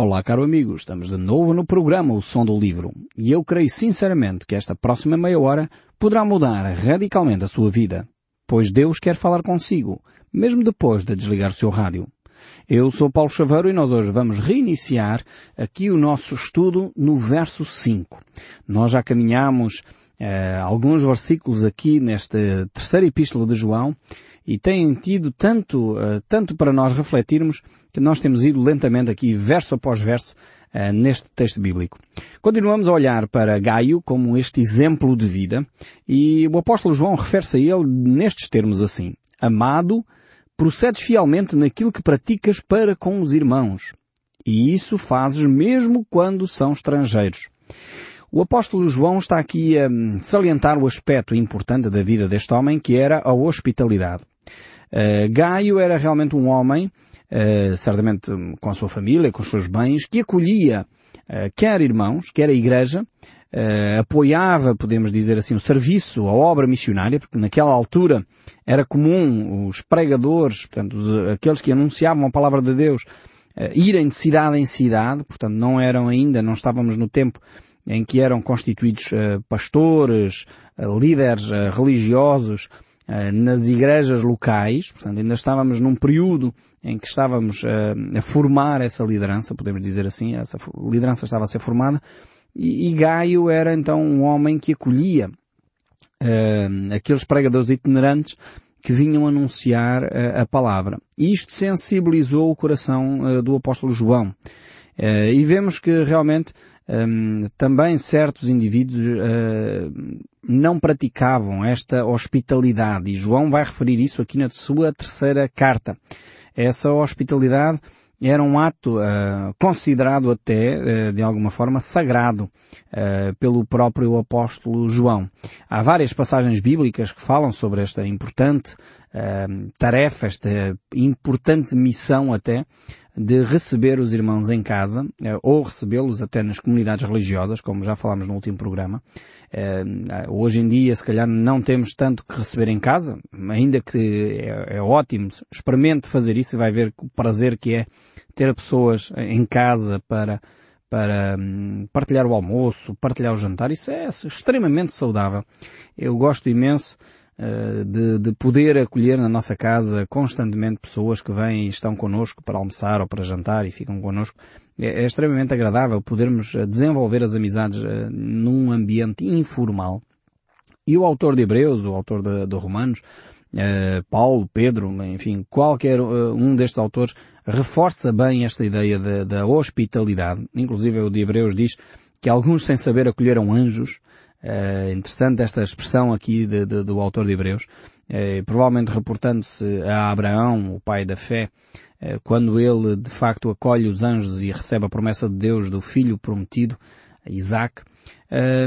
Olá, caro amigo, estamos de novo no programa O Som do Livro e eu creio sinceramente que esta próxima meia hora poderá mudar radicalmente a sua vida, pois Deus quer falar consigo, mesmo depois de desligar o seu rádio. Eu sou Paulo Chaveiro e nós hoje vamos reiniciar aqui o nosso estudo no verso 5. Nós já caminhamos eh, alguns versículos aqui nesta terceira epístola de João e têm tido tanto, uh, tanto para nós refletirmos que nós temos ido lentamente aqui, verso após verso, uh, neste texto bíblico. Continuamos a olhar para Gaio como este exemplo de vida e o apóstolo João refere-se a ele nestes termos assim. Amado, procedes fielmente naquilo que praticas para com os irmãos. E isso fazes mesmo quando são estrangeiros. O apóstolo João está aqui a salientar o aspecto importante da vida deste homem que era a hospitalidade. Uh, Gaio era realmente um homem, uh, certamente com a sua família, com os seus bens, que acolhia uh, quer irmãos, quer a igreja, apoiava, podemos dizer assim, o serviço, a obra missionária, porque naquela altura era comum os pregadores, portanto, os, aqueles que anunciavam a palavra de Deus, irem de cidade em cidade, portanto, não eram ainda, não estávamos no tempo em que eram constituídos pastores, líderes religiosos, eh, nas igrejas locais, portanto ainda estávamos num período em que estávamos a formar essa liderança, podemos dizer assim, essa liderança estava a ser formada, e, Gaio era então um homem que acolhia aqueles pregadores itinerantes que vinham anunciar a palavra. E isto sensibilizou o coração do apóstolo João. e vemos que realmente um, também certos indivíduos uh, não praticavam esta hospitalidade e João vai referir isso aqui na sua terceira carta. Essa hospitalidade era um ato uh, considerado até, uh, de alguma forma, sagrado uh, pelo próprio apóstolo João. Há várias passagens bíblicas que falam sobre esta importante tarefa, esta importante missão até, de receber os irmãos em casa, eh, ou recebê-los até nas comunidades religiosas, como já falámos no último programa. Eh, hoje em dia, se calhar, não temos tanto que receber em casa, ainda que é, é ótimo, experimente fazer isso e vai ver o prazer que é ter pessoas em casa para, para hum, partilhar o almoço, partilhar o jantar. Isso é extremamente saudável. Eu gosto imenso de, de, poder acolher na nossa casa constantemente pessoas que vêm e estão connosco para almoçar ou para jantar e ficam connosco. É, é extremamente agradável podermos eh, desenvolver as amizades uh, num ambiente informal. E o autor de Hebreus, o autor de, de Romanos, Paulo, Pedro, enfim, qualquer um destes autores reforça bem esta ideia da hospitalidade. Inclusive o de Hebreus diz que alguns sem saber acolheram anjos, é interessante esta expressão aqui de, de, do autor de Hebreus, é, provavelmente reportando-se a Abraão, o pai da fé, é, quando ele de facto acolhe os anjos e recebe a promessa de Deus do filho prometido, Isaac.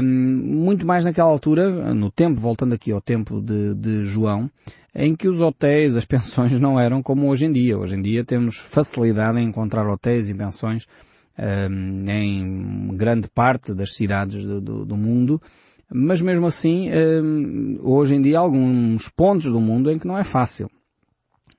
muito mais naquela altura, no tempo, voltando aqui ao tempo de, de João, em que os hotéis, as pensões não eram como hoje em dia. Hoje em dia temos facilidade em encontrar hotéis e pensões um, em grande parte das cidades do, do, do mundo, mas mesmo assim, um, hoje em dia, há alguns pontos do mundo em que não é fácil.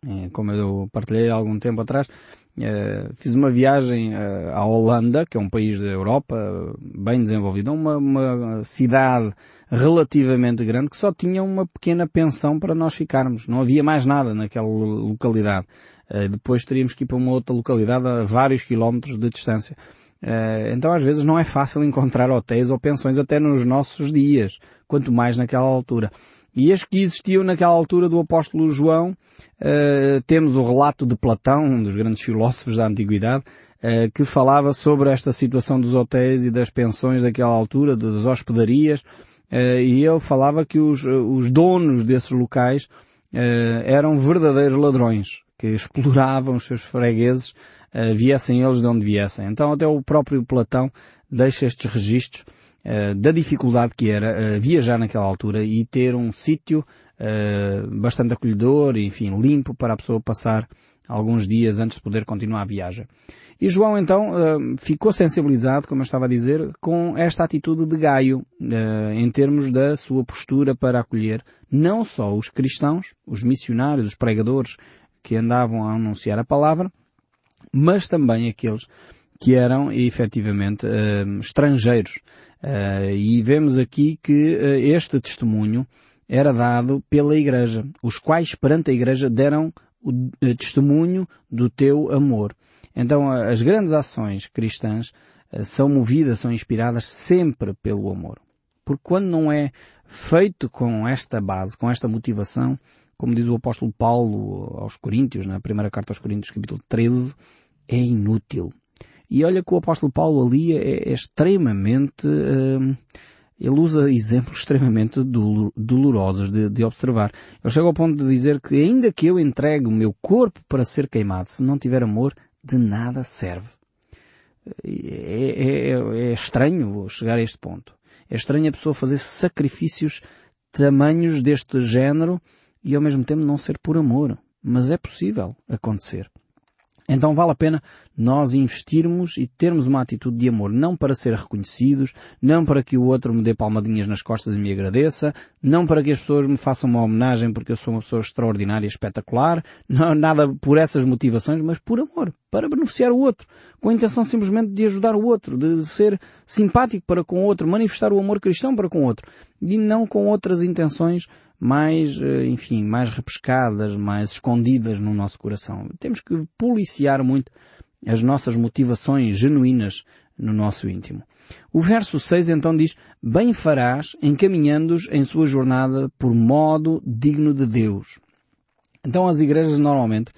É, como eu partilhei há algum tempo atrás, uh, fiz uma viagem uh, à Holanda, que é um país da Europa, bem desenvolvido, uma, uma cidade relativamente grande que só tinha uma pequena pensão para nós ficarmos. Não havia mais nada naquela localidade. Eh, depois teríamos que ir para uma outra localidade a vários quilómetros de distância. Eh, então às vezes não é fácil encontrar hotéis ou pensões até nos nossos dias, quanto mais naquela altura. E as que existiam naquela altura do apóstolo João, uh, temos o relato de Platão, um dos grandes filósofos da antiguidade, que falava sobre esta situação dos hotéis e das pensões daquela altura, das hospedarias, e ele falava que os, os donos desses locais eram verdadeiros ladrões, que exploravam os seus fregueses, uh, viessem eles de onde viessem. Então até o próprio Platão deixa estes registros uh, da dificuldade que era uh, viajar naquela altura e ter um sítio bastante acolhedor, enfim, limpo para a pessoa passar alguns dias antes de poder continuar a viagem. E João então ficou sensibilizado, como eu estava a dizer, com esta atitude de Gaio, em termos da sua postura para acolher não só os cristãos, os missionários, os pregadores que andavam a anunciar a palavra, mas também aqueles que eram efetivamente uh, estrangeiros. Uh, e vemos aqui que uh, este testemunho era dado pela Igreja, os quais perante a Igreja deram o testemunho do teu amor. Então as grandes ações cristãs são movidas, são inspiradas sempre pelo amor. Porque quando não é feito com esta base, com esta motivação, como diz o apóstolo Paulo aos Coríntios, na primeira carta aos Coríntios, capítulo 13, é inútil. E olha que o apóstolo Paulo ali é, é extremamente, uh, ele usa exemplos extremamente dolorosos de, de, observar. Ele chega ao ponto de dizer que ainda que eu entregue o meu corpo para ser queimado, se não tiver amor, de nada serve. É, é, é estranho chegar a este ponto. É estranho a pessoa fazer sacrifícios tamanhos deste género e ao mesmo tempo não ser por amor. Mas é possível acontecer. Então vale a pena nós investirmos e termos uma atitude de amor, não para ser reconhecidos, não para que o outro me dê palmadinhas nas costas e me agradeça, não para que as pessoas me façam uma homenagem porque eu sou uma pessoa extraordinária e espetacular, não, nada por essas motivações, mas por amor, para beneficiar o outro, com a intenção simplesmente de ajudar o outro, de ser simpático para com o outro, manifestar o amor cristão para com o outro, e não com outras intenções mais, eh, enfim, mais repescadas, mais escondidas no nosso coração. Temos que policiar muito as nossas motivações genuínas no nosso íntimo. O verso 6 então diz, bem farás encaminhando-os em sua jornada por modo digno de Deus. Então as igrejas normalmente,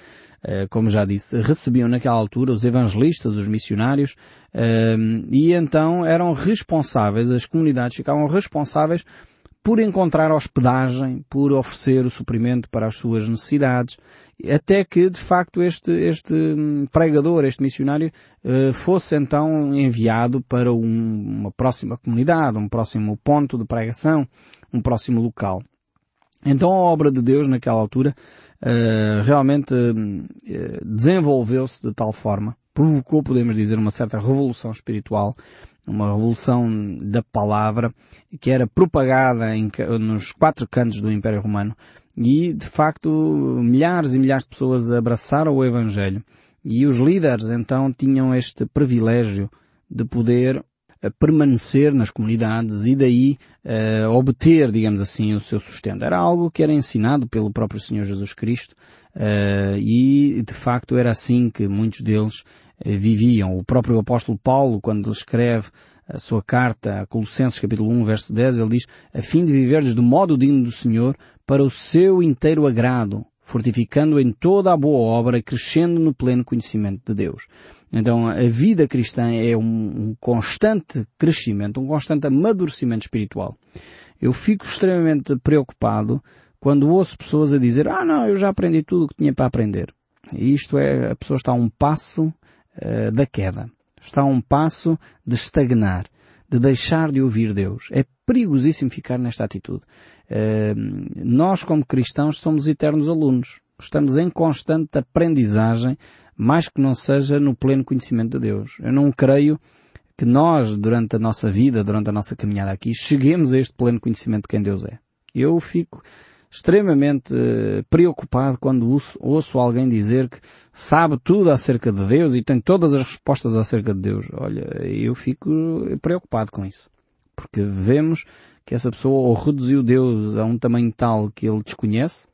eh, como já disse, recebiam naquela altura os evangelistas, os missionários, eh, e então eram responsáveis, as comunidades ficavam responsáveis por encontrar hospedagem, por oferecer o suprimento para as suas necessidades, até que de facto este, este hum, pregador, este missionário, eh, fosse então enviado para um, uma próxima comunidade, um próximo ponto de pregação, um próximo local. Então a obra de Deus naquela altura eh, realmente hum, eh, desenvolveu-se de tal forma, provocou, podemos dizer, uma certa revolução espiritual, uma revolução da palavra que era propagada em, nos quatro cantos do Império Romano. E, de facto, milhares e milhares de pessoas abraçaram o Evangelho. E os líderes então tinham este privilégio de poder permanecer nas comunidades e daí uh, obter, digamos assim, o seu sustento. Era algo que era ensinado pelo próprio Senhor Jesus Cristo uh, e de facto era assim que muitos deles eh, viviam. O próprio apóstolo Paulo, quando escreve a sua carta a Colossenses capítulo 1, verso 10, ele diz, a fim de viverdes do modo digno do Senhor, para o seu inteiro agrado, fortificando em toda a boa obra e crescendo no pleno conhecimento de Deus. Então a vida cristã é um, constante crescimento, um constante amadurecimento espiritual. Eu fico extremamente preocupado quando ouço pessoas a dizer, ah não, eu já aprendi tudo o que tinha para aprender. E isto é, a pessoa está a um passo uh, da queda. Está a um passo de estagnar, de deixar de ouvir Deus. É perigosíssimo ficar nesta atitude. Uh, nós, como cristãos, somos eternos alunos. Estamos em constante aprendizagem, mais que não seja no pleno conhecimento de Deus. Eu não creio que nós, durante a nossa vida, durante a nossa caminhada aqui, cheguemos a este pleno conhecimento de quem Deus é. Eu fico extremamente eh, preocupado quando ouço, ouço alguém dizer que sabe tudo acerca de Deus e tem todas as respostas acerca de Deus. Olha, eu fico preocupado com isso. Porque vemos que essa pessoa ou reduziu Deus a um tamanho tal que ele desconhece,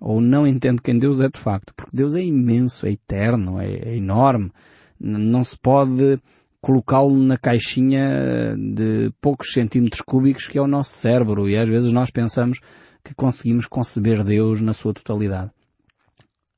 ou não entende quem Deus é de facto. Porque Deus é imenso, é eterno, é, é enorme. Não se pode colocá-lo na caixinha de poucos centímetros cúbicos que é o nosso cérebro. E às vezes nós pensamos que conseguimos conceber Deus na sua totalidade.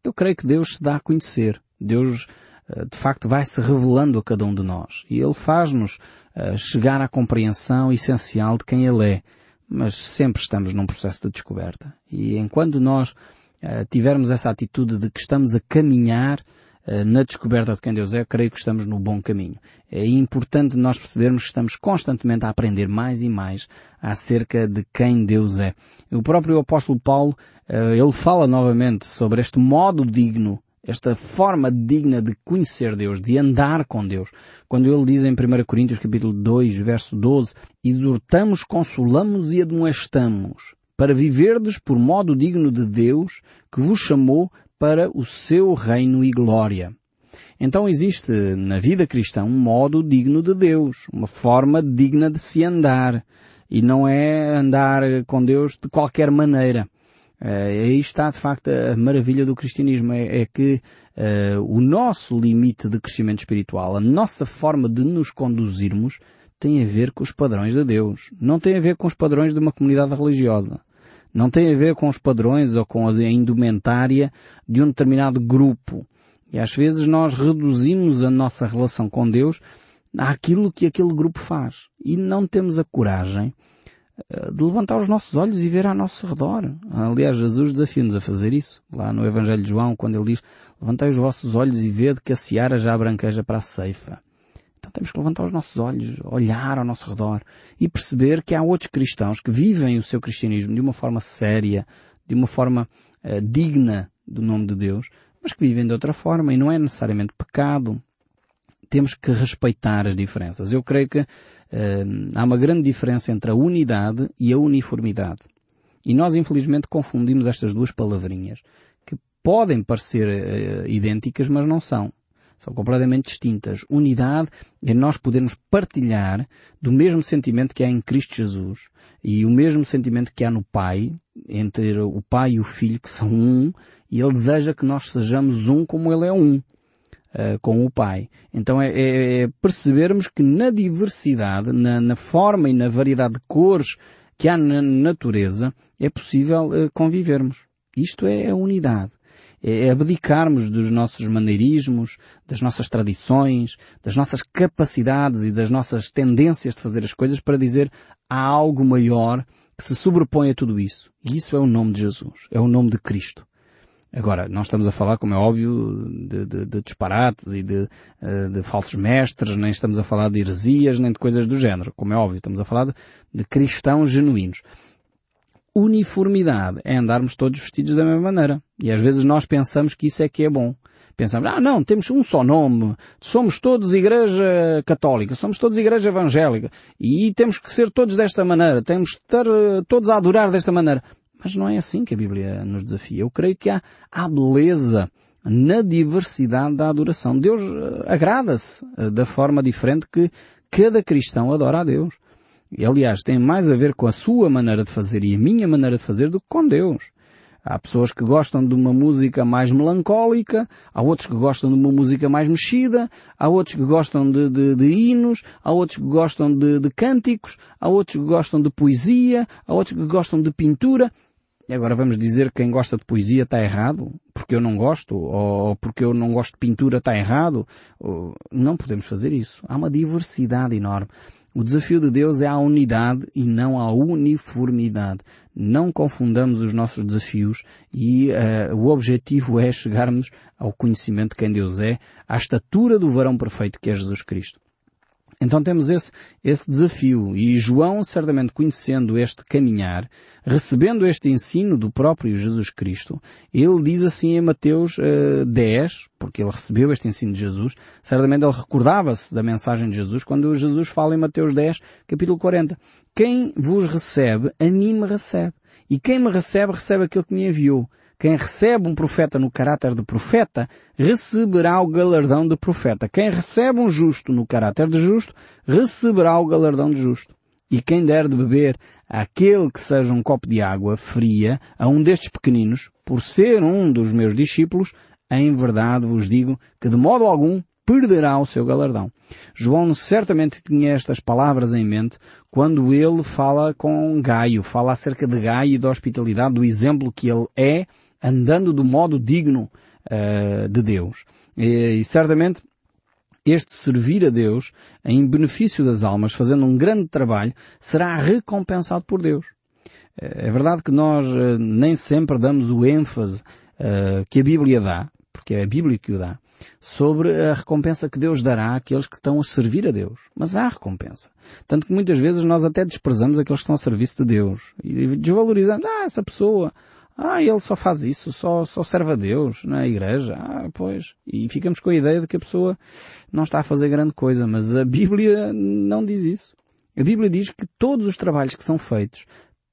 Eu creio que Deus se dá a conhecer. Deus, eh, de facto, vai se revelando a cada um de nós. E Ele faz-nos eh, chegar à compreensão essencial de quem Ele é. Mas sempre estamos num processo de descoberta. E enquanto nós eh, tivermos essa atitude de que estamos a caminhar eh, na descoberta de quem Deus é, creio que estamos no bom caminho. É importante nós percebermos que estamos constantemente a aprender mais e mais acerca de quem Deus é. O próprio apóstolo Paulo, eh, ele fala novamente sobre este modo digno esta forma digna de conhecer Deus, de andar com Deus. Quando ele diz em 1 Coríntios capítulo 2, verso 12, exortamos, consolamos e admoestamos para viverdes por modo digno de Deus que vos chamou para o seu reino e glória. Então existe na vida cristã um modo digno de Deus, uma forma digna de se andar. E não é andar com Deus de qualquer maneira. Uh, aí está de facto a maravilha do cristianismo, é, é que uh, o nosso limite de crescimento espiritual, a nossa forma de nos conduzirmos, tem a ver com os padrões de Deus. Não tem a ver com os padrões de uma comunidade religiosa. Não tem a ver com os padrões ou com a indumentária de um determinado grupo. E às vezes nós reduzimos a nossa relação com Deus àquilo que aquele grupo faz. E não temos a coragem eh, de levantar os nossos olhos e ver ao nosso redor. Aliás, Jesus desafia-nos a fazer isso. Lá no Evangelho de João, quando ele diz, levantai os vossos olhos e vede que a seara já branqueja para a ceifa. Então temos que levantar os nossos olhos, olhar ao nosso redor e perceber que há outros cristãos que vivem o seu cristianismo de uma forma séria, de uma forma uh, digna do nome de Deus, mas que vivem de outra forma e não é necessariamente pecado. Temos que respeitar as diferenças. Eu creio que há uma grande diferença entre a unidade e a uniformidade. E nós infelizmente confundimos estas duas palavrinhas, que podem parecer uh, idênticas, mas não são. São completamente distintas. Unidade é nós podermos partilhar do mesmo sentimento que há em Cristo Jesus e o mesmo sentimento que há no Pai, entre o Pai e o Filho, que são um, e Ele deseja que nós sejamos um como Ele é um. Uh, com o Pai. Então é, é, é, percebermos que na diversidade, na, na, forma e na variedade de cores que há na natureza, é possível uh, convivermos. Isto é a unidade é abdicarmos dos nossos maneirismos, das nossas tradições, das nossas capacidades e das nossas tendências de fazer as coisas para dizer há algo maior que se sobrepõe a tudo isso. E isso é o nome de Jesus, é o nome de Cristo. Agora, nós estamos a falar, como é óbvio, de, de, de disparates e de, eh, de, falsos mestres, nem estamos a falar de heresias, nem de coisas do género. Como é óbvio, estamos a falar de, de cristãos genuínos uniformidade é andarmos todos vestidos da mesma maneira. E às vezes nós pensamos que isso é que é bom. Pensamos, ah não, temos um só nome, somos todos igreja católica, somos todos igreja evangélica, e temos que ser todos desta maneira, temos que estar eh, todos a adorar desta maneira. Mas não é assim que a Bíblia nos desafia. Eu creio que há, há beleza na diversidade da adoração. Deus eh, agrada-se eh, da forma diferente que cada cristão adora a Deus. E, aliás, tem mais a ver com a sua maneira de fazer e a minha maneira de fazer do que com Deus. Há pessoas que gostam de uma música mais melancólica, há outros que gostam de uma música mais mexida, há outros que gostam de, de, de hinos, há outros que gostam de, de cânticos, há outros que gostam de poesia, há outros que gostam de pintura. E agora vamos dizer que quem gosta de poesia está errado, porque eu não gosto, ou porque eu não gosto de pintura está errado. Não podemos fazer isso. Há uma diversidade enorme. O desafio de Deus é a unidade e não a uniformidade. Não confundamos os nossos desafios e uh, o objetivo é chegarmos ao conhecimento de quem Deus é, à estatura do varão perfeito que é Jesus Cristo. Então temos esse, esse desafio e João, certamente conhecendo este caminhar, recebendo este ensino do próprio Jesus Cristo, ele diz assim em Mateus uh, eh, 10, porque ele recebeu este ensino de Jesus, certamente ele recordava-se da mensagem de Jesus quando Jesus fala em Mateus 10, capítulo 40. Quem vos recebe, a mim me recebe. E quem me recebe, recebe aquele que me enviou. Quem recebe um profeta no caráter de profeta, receberá o galardão de profeta. Quem recebe um justo no caráter de justo, receberá o galardão de justo. E quem der de beber àquele que seja um copo de água fria a um destes pequeninos, por ser um dos meus discípulos, em verdade vos digo que de modo algum perderá o seu galardão. João certamente tinha estas palavras em mente quando ele fala com Gaio, fala acerca de Gaio e da hospitalidade, do exemplo que ele é andando do modo digno uh, de Deus. E, e certamente este servir a Deus em benefício das almas, fazendo um grande trabalho, será recompensado por Deus. Eh, é verdade que nós uh, nem sempre damos o ênfase uh, que a Bíblia dá, porque é a Bíblia que o dá, sobre a recompensa que Deus dará àqueles que estão a servir a Deus. Mas há recompensa. Tanto que muitas vezes nós até desprezamos aqueles que estão a serviço de Deus e desvalorizamos, ah, essa pessoa, ah, ele só faz isso, só, só serve a Deus na igreja. Ah, pois. E ficamos com a ideia de que a pessoa não está a fazer grande coisa, mas a Bíblia não diz isso. A Bíblia diz que todos os trabalhos que são feitos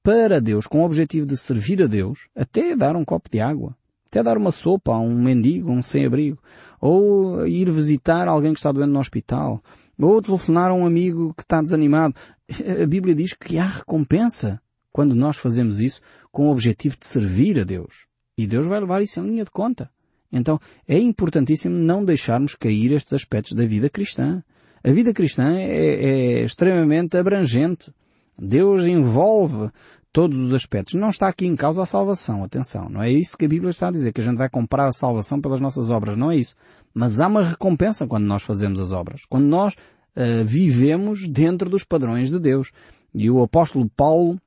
para Deus, com o objetivo de servir a Deus, até dar um copo de água, até dar uma sopa a um mendigo, a um sem-abrigo, ou ir visitar alguém que está doente no hospital, ou telefonar a um amigo que está desanimado. A Bíblia diz que há recompensa quando nós fazemos isso com o objetivo de servir a Deus. E Deus vai levar isso em linha de conta. Então é importantíssimo não deixarmos cair estes aspectos da vida cristã. A vida cristã é, é extremamente abrangente. Deus envolve todos os aspectos. Não está aqui em causa a salvação, atenção. Não é isso que a Bíblia está a dizer, que a gente vai comprar a salvação pelas nossas obras. Não é isso. Mas há uma recompensa quando nós fazemos as obras. Quando nós uh, vivemos dentro dos padrões de Deus. E o apóstolo Paulo,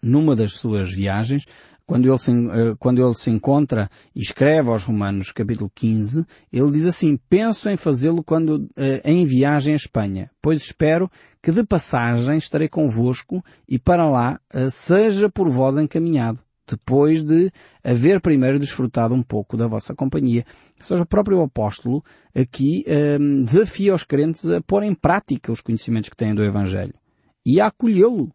numa das suas viagens, quando ele, se, eh, quando ele se encontra e escreve aos Romanos capítulo 15, ele diz assim, penso em fazê-lo quando eh, em viagem à Espanha, pois espero que de passagem estarei convosco e para lá eh, seja por vós encaminhado, depois de haver primeiro desfrutado um pouco da vossa companhia. Ou seja, o próprio apóstolo aqui desafia os crentes a pôr em prática os conhecimentos que têm do Evangelho e a acolhê-lo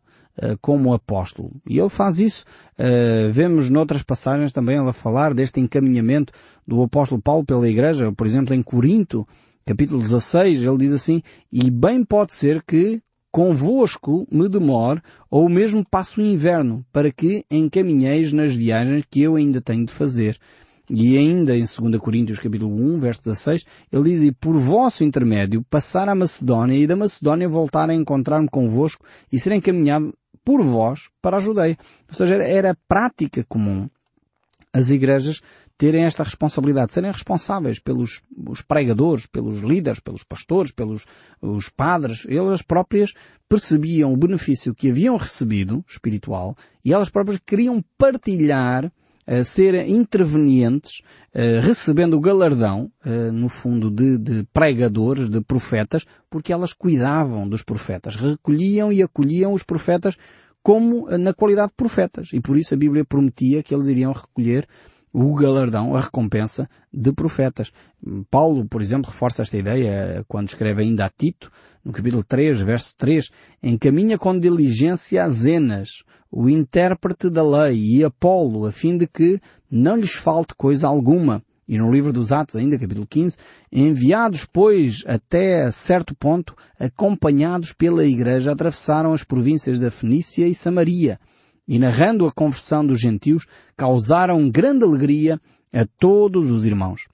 como apóstolo. E ele faz isso. Uh, vemos noutras passagens também ele a falar deste encaminhamento do apóstolo Paulo pela igreja. Por exemplo, em Corinto, capítulo 16, ele diz assim, e bem pode ser que convosco me demore ou mesmo passo o inverno para que encaminheis nas viagens que eu ainda tenho de fazer. E ainda em 2 Coríntios capítulo 1, verso 16, ele diz, e por vosso intermédio passar a Macedónia e da Macedónia voltar a encontrar-me convosco e ser encaminhado por vós para a Judeia. Ou seja, era prática comum as igrejas terem esta responsabilidade, serem responsáveis pelos os pregadores, pelos líderes, pelos pastores, pelos os padres. Elas próprias percebiam o benefício que haviam recebido espiritual e elas próprias queriam partilhar a ser intervenientes, recebendo o galardão, no fundo, de, de, pregadores, de profetas, porque elas cuidavam dos profetas, recolhiam e acolhiam os profetas como na qualidade de profetas. E por isso a Bíblia prometia que eles iriam recolher o galardão, a recompensa de profetas. Paulo, por exemplo, reforça esta ideia quando escreve ainda a Tito, no capítulo 3, verso 3, encaminha com diligência a Zenas, o intérprete da lei, e Apolo, a fim de que não lhes falte coisa alguma. E no livro dos Atos, ainda capítulo 15, enviados, pois, até certo ponto, acompanhados pela igreja, atravessaram as províncias da Fenícia e Samaria, e narrando a conversão dos gentios, causaram grande alegria a todos os irmãos.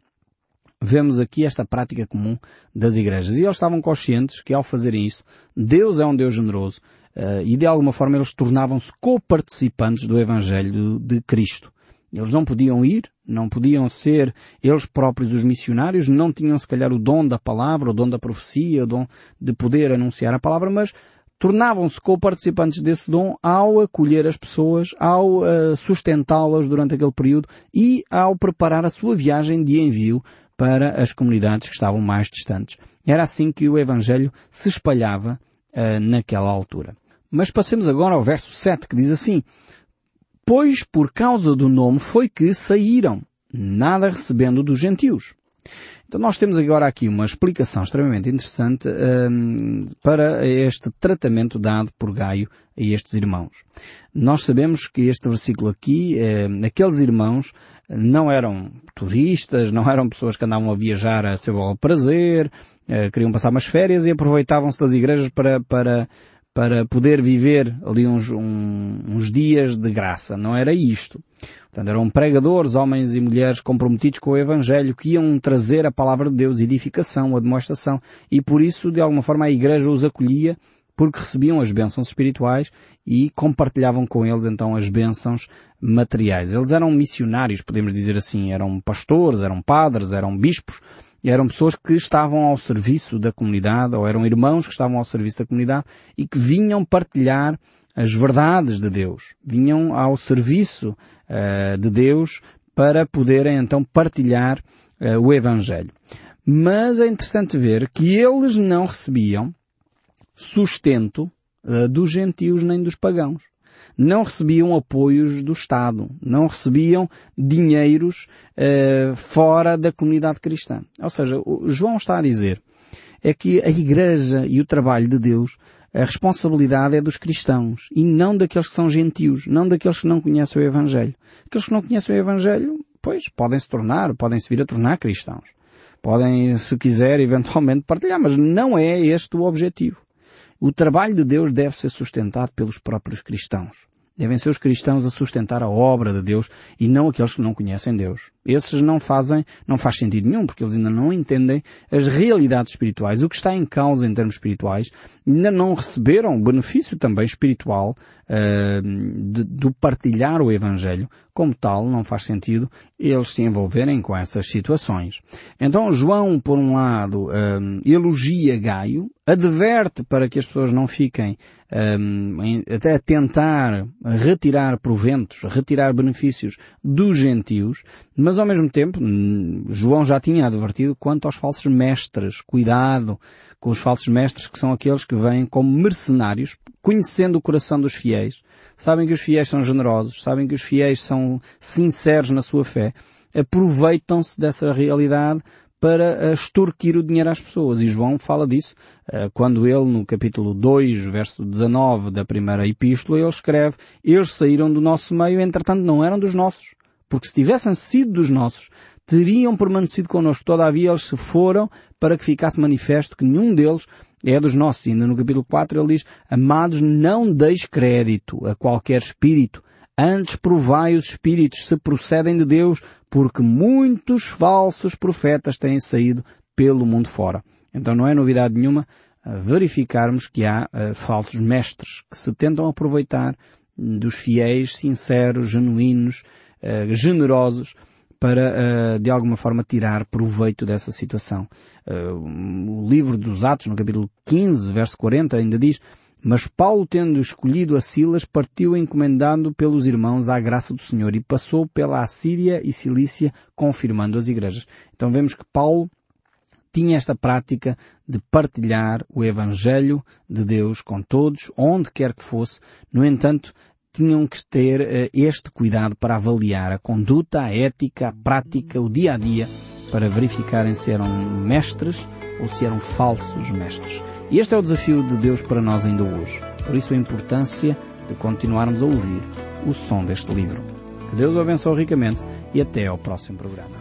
Vemos aqui esta prática comum das igrejas. E eles estavam conscientes que ao fazerem isso, Deus é um Deus generoso uh, e de alguma forma eles tornavam-se co-participantes do Evangelho de Cristo. Eles não podiam ir, não podiam ser eles próprios os missionários, não tinham se calhar o dom da palavra, o dom da profecia, o dom de poder anunciar a palavra, mas tornavam-se co-participantes desse dom ao acolher as pessoas, ao uh, sustentá-las durante aquele período e ao preparar a sua viagem de envio para as comunidades que estavam mais distantes. Era assim que o Evangelho se espalhava uh, naquela altura. Mas passemos agora ao verso 7 que diz assim, Pois por causa do nome foi que saíram, nada recebendo dos gentios. Então nós temos agora aqui uma explicação extremamente interessante um, para este tratamento dado por Gaio a estes irmãos. Nós sabemos que este versículo aqui, eh, aqueles irmãos não eram turistas, não eram pessoas que andavam a viajar a seu prazer, eh, queriam passar umas férias e aproveitavam-se das igrejas para, para para poder viver ali uns, um, uns dias de graça. Não era isto. Portanto, eram pregadores, homens e mulheres comprometidos com o Evangelho, que iam trazer a palavra de Deus, edificação, a demonstração, e por isso, de alguma forma, a Igreja os acolhia, porque recebiam as bênçãos espirituais e compartilhavam com eles então as bênçãos materiais. Eles eram missionários, podemos dizer assim, eram pastores, eram padres, eram bispos, eram pessoas que estavam ao serviço da comunidade, ou eram irmãos que estavam ao serviço da comunidade e que vinham partilhar as verdades de Deus. Vinham ao serviço uh, de Deus para poderem então partilhar uh, o Evangelho. Mas é interessante ver que eles não recebiam sustento uh, dos gentios nem dos pagãos não recebiam apoios do Estado, não recebiam dinheiros uh, fora da comunidade cristã. Ou seja, o João está a dizer é que a Igreja e o trabalho de Deus, a responsabilidade é dos cristãos e não daqueles que são gentios, não daqueles que não conhecem o Evangelho. Aqueles que não conhecem o Evangelho, pois, podem se tornar, podem se vir a tornar cristãos. podem, se quiser, eventualmente partilhar, mas não é este o objetivo. O trabalho de Deus deve ser sustentado pelos próprios cristãos. Devem ser os cristãos a sustentar a obra de Deus e não aqueles que não conhecem Deus. Esses não fazem, não faz sentido nenhum, porque eles ainda não entendem as realidades espirituais, o que está em causa em termos espirituais, ainda não receberam o benefício também espiritual uh, de, do partilhar o Evangelho. Como tal, não faz sentido eles se envolverem com essas situações. Então João, por um lado, uh, elogia Gaio, adverte para que as pessoas não fiquem um, até a tentar retirar proventos, retirar benefícios dos gentios, mas ao mesmo tempo hum, João já tinha advertido quanto aos falsos mestres, cuidado com os falsos mestres que são aqueles que vêm como mercenários, conhecendo o coração dos fiéis, sabem que os fiéis são generosos, sabem que os fiéis são sinceros na sua fé, aproveitam-se dessa realidade para extorquir o dinheiro às pessoas. E João fala disso eh, quando ele, no capítulo 2, verso 19 da primeira epístola, ele escreve, eles saíram do nosso meio, entretanto não eram dos nossos. Porque se tivessem sido dos nossos, teriam permanecido connosco. Todavia eles se foram para que ficasse manifesto que nenhum deles é dos nossos. E ainda no capítulo 4 ele diz, amados, não deis crédito a qualquer espírito, Antes provai os espíritos se procedem de Deus, porque muitos falsos profetas têm saído pelo mundo fora. Então não é novidade nenhuma verificarmos que há uh, falsos mestres que se tentam aproveitar dos fiéis, sinceros, genuínos, uh, generosos, para, uh, de alguma forma, tirar proveito dessa situação. o livro dos Atos, no capítulo 15, verso 40, ainda diz mas Paulo, tendo escolhido a Silas, partiu encomendando pelos irmãos à graça do Senhor e passou pela Assíria e Cilícia, confirmando as igrejas. Então vemos que Paulo tinha esta prática de partilhar o Evangelho de Deus com todos, onde quer que fosse. No entanto, tinham que ter uh, este cuidado para avaliar a conduta, a ética, a prática, o dia a dia, para verificarem se eram mestres ou se eram falsos mestres. E este é o desafio de Deus para nós ainda hoje. Por isso a importância de continuarmos a ouvir o som deste livro. Que Deus o abençoe ricamente e até ao próximo programa.